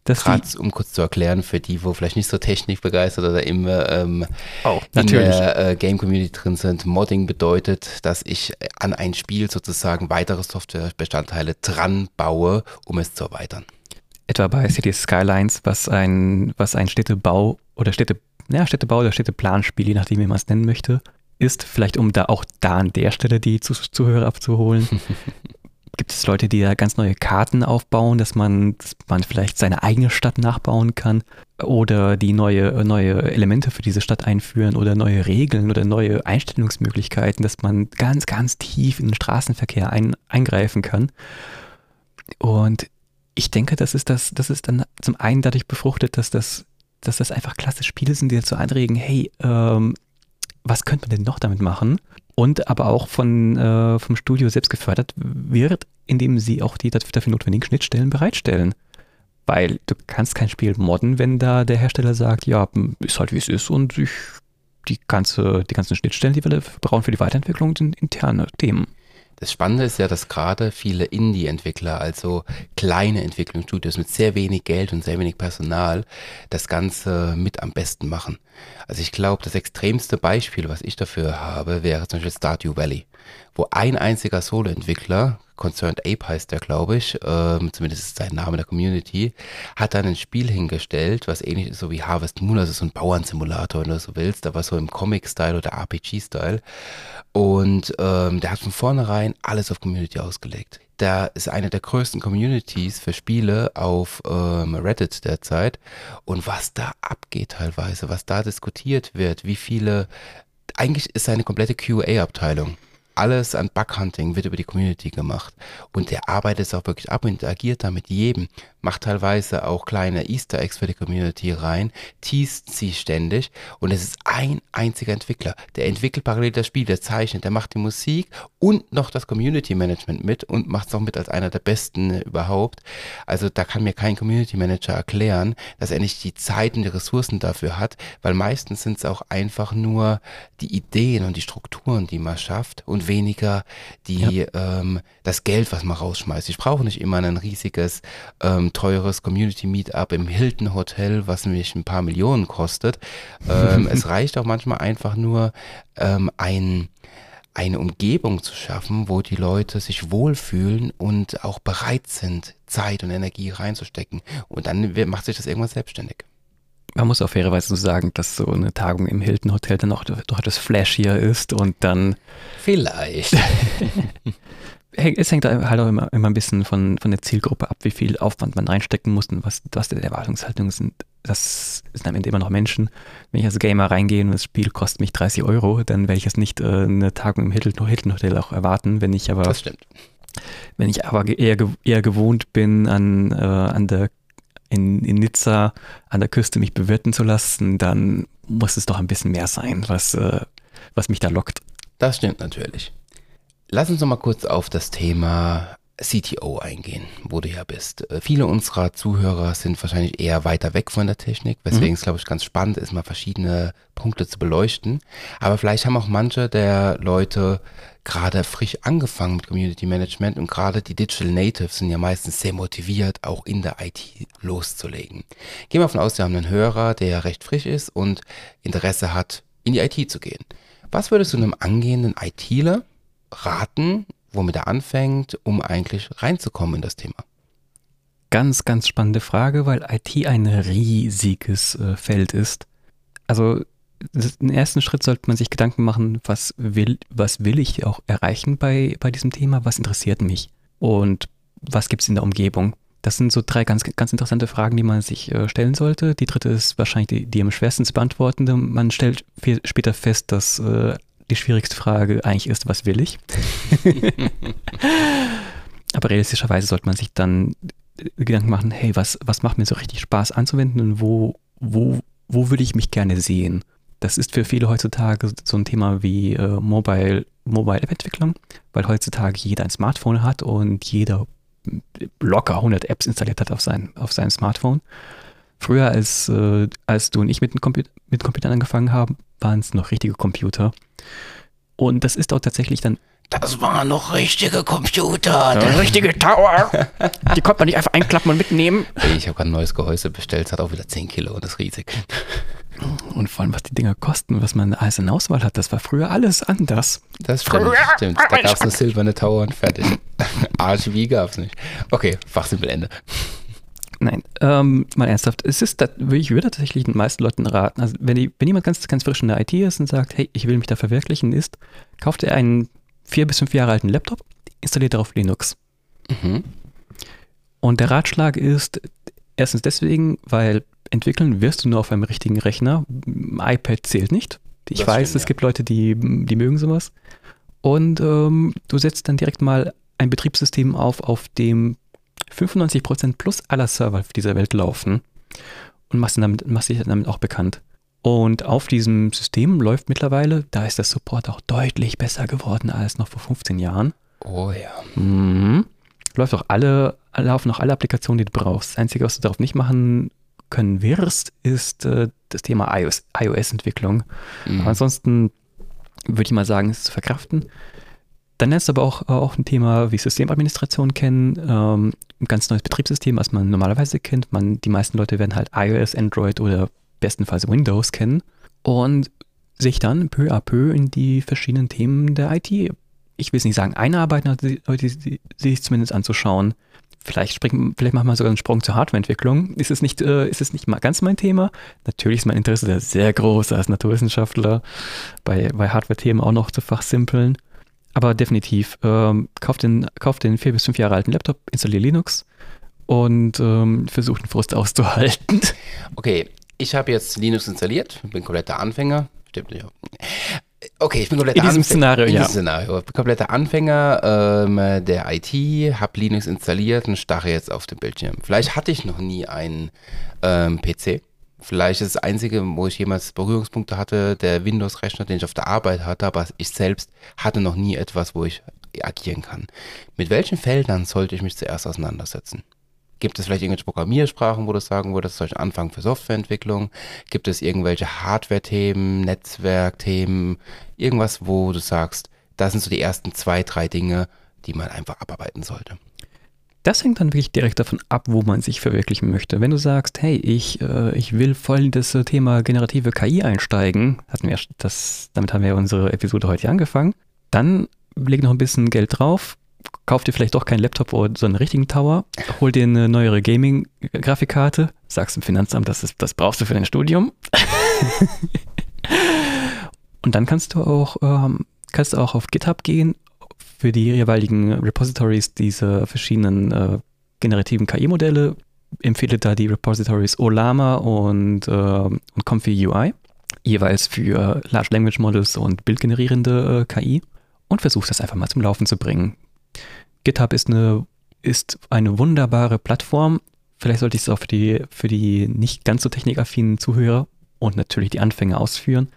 Gerade um kurz zu erklären, für die, wo vielleicht nicht so technikbegeistert oder immer ähm, oh, in der äh, Game Community drin sind, Modding bedeutet, dass ich an ein Spiel sozusagen weitere Softwarebestandteile dran baue, um es zu erweitern. Etwa bei City Skylines, was ein, was ein Städtebau oder Städte ja, Städtebau oder Städteplanspiel, je nachdem, wie man es nennen möchte, ist, vielleicht um da auch da an der Stelle die Zuhörer abzuholen. Gibt es Leute, die da ganz neue Karten aufbauen, dass man, dass man vielleicht seine eigene Stadt nachbauen kann oder die neue, neue Elemente für diese Stadt einführen oder neue Regeln oder neue Einstellungsmöglichkeiten, dass man ganz, ganz tief in den Straßenverkehr ein, eingreifen kann. Und ich denke, das ist das, das ist dann zum einen dadurch befruchtet, dass das dass das einfach klasse Spiele sind, die dazu anregen, hey, ähm, was könnte man denn noch damit machen? Und aber auch von, äh, vom Studio selbst gefördert wird, indem sie auch die dafür notwendigen Schnittstellen bereitstellen. Weil du kannst kein Spiel modden, wenn da der Hersteller sagt, ja, ist halt wie es ist und ich, die, ganze, die ganzen Schnittstellen, die wir brauchen für die Weiterentwicklung, sind interne Themen. Das Spannende ist ja, dass gerade viele Indie-Entwickler, also kleine Entwicklungsstudios mit sehr wenig Geld und sehr wenig Personal, das Ganze mit am besten machen. Also ich glaube, das extremste Beispiel, was ich dafür habe, wäre zum Beispiel Stardew Valley, wo ein einziger Solo-Entwickler Concerned Ape heißt der, glaube ich, ähm, zumindest ist sein Name der Community, hat dann ein Spiel hingestellt, was ähnlich ist so wie Harvest Moon, also so ein Bauernsimulator, wenn du so willst, aber so im Comic-Style oder RPG-Style. Und ähm, der hat von vornherein alles auf Community ausgelegt da ist eine der größten Communities für Spiele auf ähm, Reddit derzeit. Und was da abgeht teilweise, was da diskutiert wird, wie viele, eigentlich ist eine komplette QA-Abteilung alles an Bug-Hunting wird über die Community gemacht. Und der arbeitet es auch wirklich ab und interagiert da mit jedem macht teilweise auch kleine Easter Eggs für die Community rein, teast sie ständig und es ist ein einziger Entwickler. Der entwickelt parallel das Spiel, der zeichnet, der macht die Musik und noch das Community Management mit und macht es auch mit als einer der besten überhaupt. Also da kann mir kein Community Manager erklären, dass er nicht die Zeit und die Ressourcen dafür hat, weil meistens sind es auch einfach nur die Ideen und die Strukturen, die man schafft und weniger die, ja. ähm, das Geld, was man rausschmeißt. Ich brauche nicht immer ein riesiges ähm, teures Community Meetup im Hilton Hotel, was nämlich ein paar Millionen kostet. Ähm, es reicht auch manchmal einfach nur ähm, ein eine Umgebung zu schaffen, wo die Leute sich wohlfühlen und auch bereit sind, Zeit und Energie reinzustecken. Und dann macht sich das irgendwann selbstständig. Man muss auch fairerweise so sagen, dass so eine Tagung im Hilton Hotel dann auch doch etwas flashier ist und dann. Vielleicht. es hängt halt auch immer, immer ein bisschen von, von der Zielgruppe ab, wie viel Aufwand man reinstecken muss und was, was die Erwartungshaltungen sind. Das sind am Ende immer noch Menschen. Wenn ich als Gamer reingehe und das Spiel kostet mich 30 Euro, dann werde ich jetzt nicht äh, eine Tagung im Hilton, Hilton Hotel auch erwarten. Wenn ich aber, das stimmt. Wenn ich aber eher, eher gewohnt bin, an, äh, an der, in, in Nizza an der Küste mich bewirten zu lassen, dann muss es doch ein bisschen mehr sein, was, äh, was mich da lockt. Das stimmt natürlich. Lass uns noch mal kurz auf das Thema CTO eingehen, wo du ja bist. Äh, viele unserer Zuhörer sind wahrscheinlich eher weiter weg von der Technik, weswegen mhm. es, glaube ich, ganz spannend ist, mal verschiedene Punkte zu beleuchten. Aber vielleicht haben auch manche der Leute gerade frisch angefangen mit Community Management und gerade die Digital Natives sind ja meistens sehr motiviert, auch in der IT loszulegen. Gehen wir davon aus, wir haben einen Hörer, der recht frisch ist und Interesse hat, in die IT zu gehen. Was würdest du einem angehenden ITler raten, womit er anfängt, um eigentlich reinzukommen in das Thema? Ganz, ganz spannende Frage, weil IT ein riesiges äh, Feld ist. Also im ersten Schritt sollte man sich Gedanken machen, was will, was will ich auch erreichen bei, bei diesem Thema, was interessiert mich und was gibt es in der Umgebung. Das sind so drei ganz, ganz interessante Fragen, die man sich äh, stellen sollte. Die dritte ist wahrscheinlich die, die am schwersten zu beantwortende. Man stellt viel, später fest, dass äh, die schwierigste Frage eigentlich ist, was will ich? Aber realistischerweise sollte man sich dann Gedanken machen, hey, was, was macht mir so richtig Spaß anzuwenden und wo, wo, wo würde ich mich gerne sehen? Das ist für viele heutzutage so ein Thema wie äh, Mobile, Mobile App-Entwicklung, weil heutzutage jeder ein Smartphone hat und jeder locker 100 Apps installiert hat auf sein, auf sein Smartphone. Früher, als, äh, als du und ich mit, den Computer, mit Computern angefangen haben, waren es noch richtige Computer. Und das ist auch tatsächlich dann. Das waren noch richtige Computer. Ja. Richtige Tower. Die konnte man nicht einfach einklappen und mitnehmen. Ich habe gerade ein neues Gehäuse bestellt, es hat auch wieder 10 Kilo und ist riesig. Und vor allem, was die Dinger kosten, was man alles in Auswahl hat, das war früher alles anders. Das stimmt, stimmt. Da gab es eine silberne Tower und fertig. Arschwie gab es nicht. Okay, Fachsimpelende. Nein, ähm, mal ernsthaft. Es ist, das, ich würde tatsächlich den meisten Leuten raten, also wenn, die, wenn jemand ganz, ganz frisch in der IT ist und sagt, hey, ich will mich da verwirklichen, ist, kauft er einen vier bis fünf Jahre alten Laptop, installiert darauf Linux. Mhm. Und der Ratschlag ist, erstens deswegen, weil entwickeln wirst du nur auf einem richtigen Rechner. iPad zählt nicht. Ich das weiß, stimmt, es ja. gibt Leute, die, die mögen sowas. Und ähm, du setzt dann direkt mal ein Betriebssystem auf, auf dem 95% plus aller Server auf dieser Welt laufen und machst, damit, machst dich damit auch bekannt. Und auf diesem System läuft mittlerweile, da ist der Support auch deutlich besser geworden als noch vor 15 Jahren. Oh ja. Mhm. Läuft auch alle, laufen auch alle Applikationen, die du brauchst. Das Einzige, was du darauf nicht machen können wirst, ist äh, das Thema iOS-Entwicklung. Mhm. Aber ansonsten würde ich mal sagen, es ist zu verkraften. Dann lernst du aber auch, auch ein Thema wie Systemadministration kennen, ähm, ein ganz neues Betriebssystem, was man normalerweise kennt. Man, die meisten Leute werden halt iOS, Android oder bestenfalls Windows kennen und sich dann peu à peu in die verschiedenen Themen der IT, ich will es nicht sagen einarbeiten, aber sich zumindest anzuschauen. Vielleicht, springen, vielleicht machen wir sogar einen Sprung zur Hardwareentwicklung. Ist es nicht, äh, ist es nicht mal ganz mein Thema? Natürlich ist mein Interesse sehr groß als Naturwissenschaftler, bei, bei Hardware-Themen auch noch zu fachsimpeln. Aber definitiv, ähm, kauf, den, kauf den vier bis fünf Jahre alten Laptop, installiere Linux und ähm, versuch den Frust auszuhalten. Okay, ich habe jetzt Linux installiert, bin kompletter Anfänger. Stimmt nicht. Okay, ich bin kompletter In diesem Anfänger. Szenario, in ja. diesem Szenario. Ich bin kompletter Anfänger ähm, der IT, habe Linux installiert und starre jetzt auf dem Bildschirm. Vielleicht hatte ich noch nie einen ähm, PC. Vielleicht ist das Einzige, wo ich jemals Berührungspunkte hatte, der Windows-Rechner, den ich auf der Arbeit hatte, aber ich selbst hatte noch nie etwas, wo ich agieren kann. Mit welchen Feldern sollte ich mich zuerst auseinandersetzen? Gibt es vielleicht irgendwelche Programmiersprachen, wo du sagen würdest, soll ich anfangen für Softwareentwicklung? Gibt es irgendwelche Hardware-Themen, Netzwerk-Themen, irgendwas, wo du sagst, das sind so die ersten zwei, drei Dinge, die man einfach abarbeiten sollte? Das hängt dann wirklich direkt davon ab, wo man sich verwirklichen möchte. Wenn du sagst, hey, ich, äh, ich will voll in das äh, Thema generative KI einsteigen, hatten wir das, damit haben wir unsere Episode heute angefangen, dann leg noch ein bisschen Geld drauf, kauf dir vielleicht doch keinen Laptop oder so einen richtigen Tower, hol dir eine neuere Gaming-Grafikkarte, sagst dem Finanzamt, das, ist, das brauchst du für dein Studium. Und dann kannst du auch, ähm, kannst auch auf GitHub gehen, für die jeweiligen Repositories dieser verschiedenen äh, generativen KI-Modelle. Empfehle da die Repositories Olama und, äh, und Comfy UI, jeweils für Large Language Models und bildgenerierende äh, KI und versuch das einfach mal zum Laufen zu bringen. GitHub ist eine, ist eine wunderbare Plattform. Vielleicht sollte ich es auch für die, für die nicht ganz so technikaffinen Zuhörer und natürlich die Anfänger ausführen.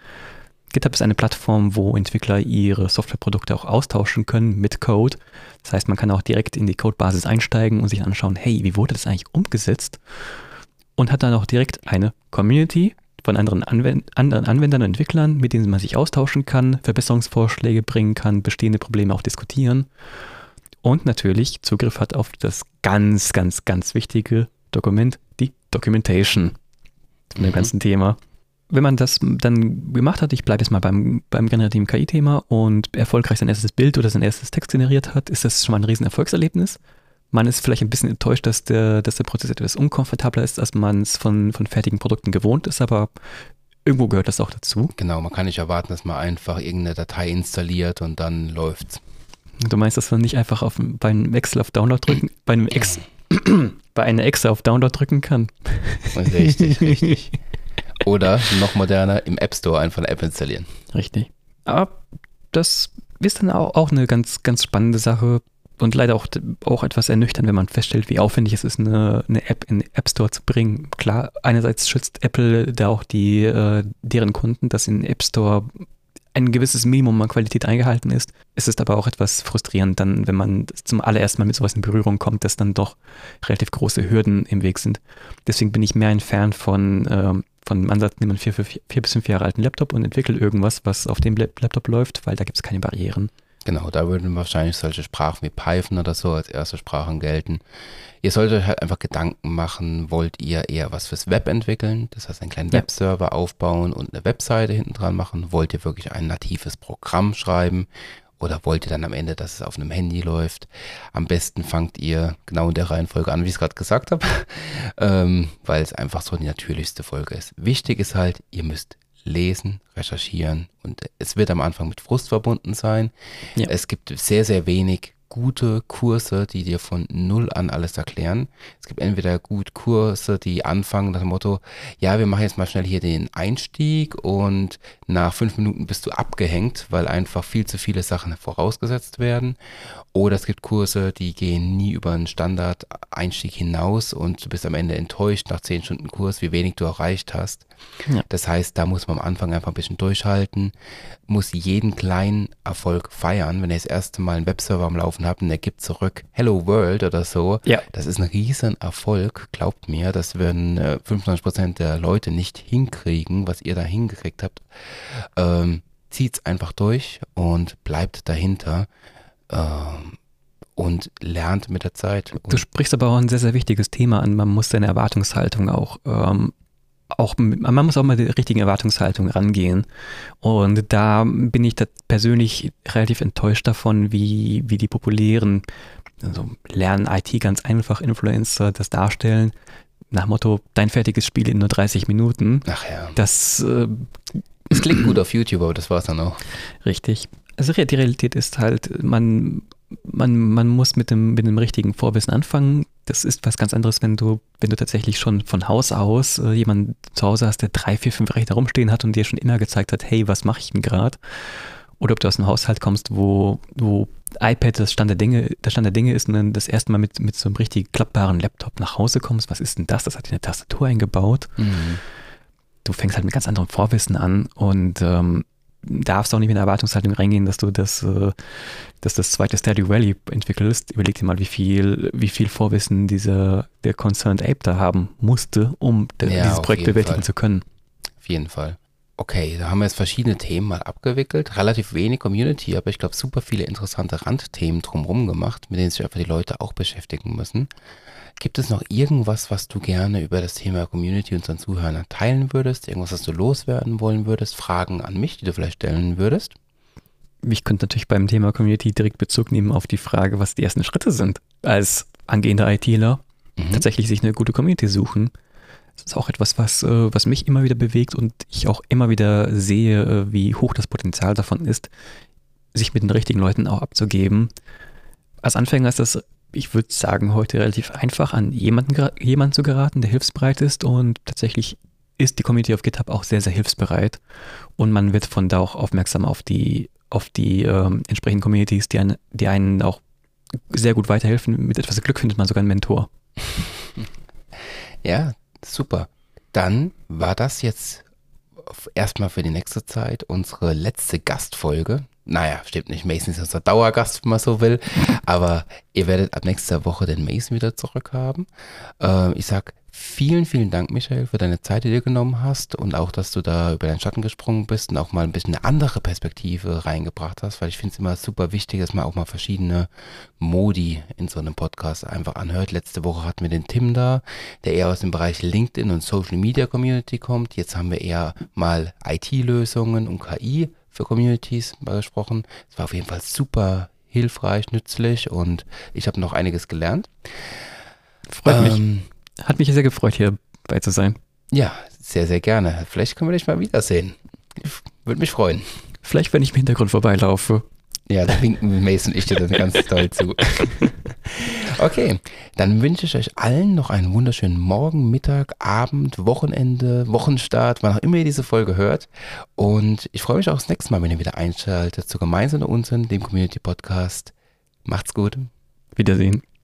GitHub ist eine Plattform, wo Entwickler ihre Softwareprodukte auch austauschen können mit Code. Das heißt, man kann auch direkt in die Codebasis einsteigen und sich anschauen, hey, wie wurde das eigentlich umgesetzt? Und hat dann auch direkt eine Community von anderen, Anwend anderen Anwendern und Entwicklern, mit denen man sich austauschen kann, Verbesserungsvorschläge bringen kann, bestehende Probleme auch diskutieren und natürlich Zugriff hat auf das ganz, ganz, ganz wichtige Dokument, die Documentation von dem Mhm. ganzen Thema. Wenn man das dann gemacht hat, ich bleibe jetzt mal beim, beim generativen KI-Thema und erfolgreich sein erstes Bild oder sein erstes Text generiert hat, ist das schon mal ein riesen Erfolgserlebnis. Man ist vielleicht ein bisschen enttäuscht, dass der, dass der Prozess etwas unkomfortabler ist, als man es von, von fertigen Produkten gewohnt ist, aber irgendwo gehört das auch dazu. Genau, man kann nicht erwarten, dass man einfach irgendeine Datei installiert und dann läuft's. Du meinst, dass man nicht einfach auf, bei einem Excel auf Download drücken, bei einem Ex, bei einer Excel auf Download drücken kann? Richtig, richtig. Oder noch moderner, im App Store einfach eine App installieren. Richtig. Aber das ist dann auch, auch eine ganz, ganz spannende Sache und leider auch, auch etwas ernüchternd, wenn man feststellt, wie aufwendig es ist, eine, eine App in den App Store zu bringen. Klar, einerseits schützt Apple da auch die, äh, deren Kunden, dass in den App Store ein gewisses Minimum an Qualität eingehalten ist. Es ist aber auch etwas frustrierend dann, wenn man zum allerersten Mal mit sowas in Berührung kommt, dass dann doch relativ große Hürden im Weg sind. Deswegen bin ich mehr ein Fan von, ähm, von dem Ansatz, nimm einen vier, vier, vier bis fünf Jahre alten Laptop und entwickel irgendwas, was auf dem Lap- Laptop läuft, weil da gibt es keine Barrieren. Genau, da würden wahrscheinlich solche Sprachen wie Python oder so als erste Sprachen gelten. Ihr solltet euch halt einfach Gedanken machen, wollt ihr eher was fürs Web entwickeln, das heißt einen kleinen Ja. Webserver aufbauen und eine Webseite hinten dran machen? Wollt ihr wirklich ein natives Programm schreiben? Oder wollt ihr dann am Ende, dass es auf einem Handy läuft? Am besten fangt ihr genau in der Reihenfolge an, wie ich es gerade gesagt habe, ähm, weil es einfach so die natürlichste Folge ist. Wichtig ist halt, ihr müsst lesen, recherchieren und es wird am Anfang mit Frust verbunden sein. Ja. Es gibt sehr, sehr wenig gute Kurse, die dir von null an alles erklären. Es gibt entweder gut Kurse, die anfangen nach dem Motto, ja, wir machen jetzt mal schnell hier den Einstieg und nach fünf Minuten bist du abgehängt, weil einfach viel zu viele Sachen vorausgesetzt werden. Oder es gibt Kurse, die gehen nie über einen Standard-Einstieg hinaus und du bist am Ende enttäuscht nach zehn Stunden Kurs, wie wenig du erreicht hast. Ja. Das heißt, da muss man am Anfang einfach ein bisschen durchhalten, muss jeden kleinen Erfolg feiern. Wenn ihr das erste Mal einen Webserver am Laufen habt und der gibt zurück Hello World oder so, Ja. das ist ein riesen Erfolg, glaubt mir. Das werden äh, 95% der Leute nicht hinkriegen, was ihr da hingekriegt habt. Ähm, zieht's einfach durch und bleibt dahinter ähm, und lernt mit der Zeit. Du sprichst aber auch ein sehr, sehr wichtiges Thema an. Man muss seine Erwartungshaltung auch, ähm, auch man muss auch mal die richtigen Erwartungshaltung rangehen. Und da bin ich da persönlich relativ enttäuscht davon, wie, wie die populären, also lernen IT ganz einfach Influencer das darstellen. Nach Motto, dein fertiges Spiel in nur 30 Minuten. ach ja, Das äh, es klingt gut auf YouTube, aber das war's dann auch. Richtig. Also die Realität ist halt, man, man, man muss mit dem, mit dem richtigen Vorwissen anfangen. Das ist was ganz anderes, wenn du, wenn du tatsächlich schon von Haus aus äh, jemanden zu Hause hast, der drei, vier, fünf Rechner rumstehen hat und dir schon immer gezeigt hat, hey, was mache ich denn gerade? Oder ob du aus einem Haushalt kommst, wo, wo iPad das Stand der Dinge, der Stand der Dinge ist und dann das erste Mal mit, mit so einem richtig klappbaren Laptop nach Hause kommst. Was ist denn das? Das hat dir eine Tastatur eingebaut. Mhm. Du fängst halt mit ganz anderem Vorwissen an und ähm, darfst auch nicht mit einer Erwartungshaltung reingehen, dass du das, äh, dass das zweite Stardew Valley entwickelst. Überleg dir mal, wie viel, wie viel Vorwissen dieser, der Concerned Ape da haben musste, um ja, dieses Projekt bewältigen Fall. zu können. Auf jeden Fall. Okay, da haben wir jetzt verschiedene Themen mal abgewickelt. Relativ wenig Community, aber ich glaube super viele interessante Randthemen drumherum gemacht, mit denen sich einfach die Leute auch beschäftigen müssen. Gibt es noch irgendwas, was du gerne über das Thema Community unseren Zuhörern teilen würdest? Irgendwas, was du loswerden wollen würdest? Fragen an mich, die du vielleicht stellen würdest? Ich könnte natürlich beim Thema Community direkt Bezug nehmen auf die Frage, was die ersten Schritte sind. Als angehender ITler mhm. tatsächlich sich eine gute Community suchen das ist auch etwas, was, äh, was mich immer wieder bewegt und ich auch immer wieder sehe, äh, wie hoch das Potenzial davon ist, sich mit den richtigen Leuten auch abzugeben. Als Anfänger ist das, ich würde sagen, heute relativ einfach, an jemanden, jemanden zu geraten, der hilfsbereit ist und tatsächlich ist die Community auf GitHub auch sehr, sehr hilfsbereit und man wird von da auch aufmerksam auf die, auf die ähm, entsprechenden Communities, die, einen, die einen auch sehr gut weiterhelfen. Mit etwas Glück findet man sogar einen Mentor. Ja, Super. Dann war das jetzt erstmal für die nächste Zeit unsere letzte Gastfolge. Naja, stimmt nicht. Mason ist unser Dauergast, wenn man so will. Aber ihr werdet ab nächster Woche den Mason wieder zurückhaben. Äh, ich sag Vielen, vielen Dank, Michael, für deine Zeit, die du genommen hast und auch, dass du da über deinen Schatten gesprungen bist und auch mal ein bisschen eine andere Perspektive reingebracht hast, weil ich finde es immer super wichtig, dass man auch mal verschiedene Modi in so einem Podcast einfach anhört. Letzte Woche hatten wir den Tim da, der eher aus dem Bereich LinkedIn und Social Media Community kommt. Jetzt haben wir eher mal IT-Lösungen und KI für Communities gesprochen. Es war auf jeden Fall super hilfreich, nützlich und ich habe noch einiges gelernt. Freut ähm, mich. Hat mich sehr gefreut, hier bei zu sein. Ja, sehr, sehr gerne. Vielleicht können wir dich mal wiedersehen. Würde mich freuen. Vielleicht, wenn ich im Hintergrund vorbeilaufe. Ja, da winken Mason und ich dir dann ganz toll zu. Okay, dann wünsche ich euch allen noch einen wunderschönen Morgen, Mittag, Abend, Wochenende, Wochenstart, wann auch immer ihr diese Folge hört. Und ich freue mich auch das nächste Mal, wenn ihr wieder einschaltet zu Gemeinsam und Unsinn, dem Community Podcast. Macht's gut. Wiedersehen.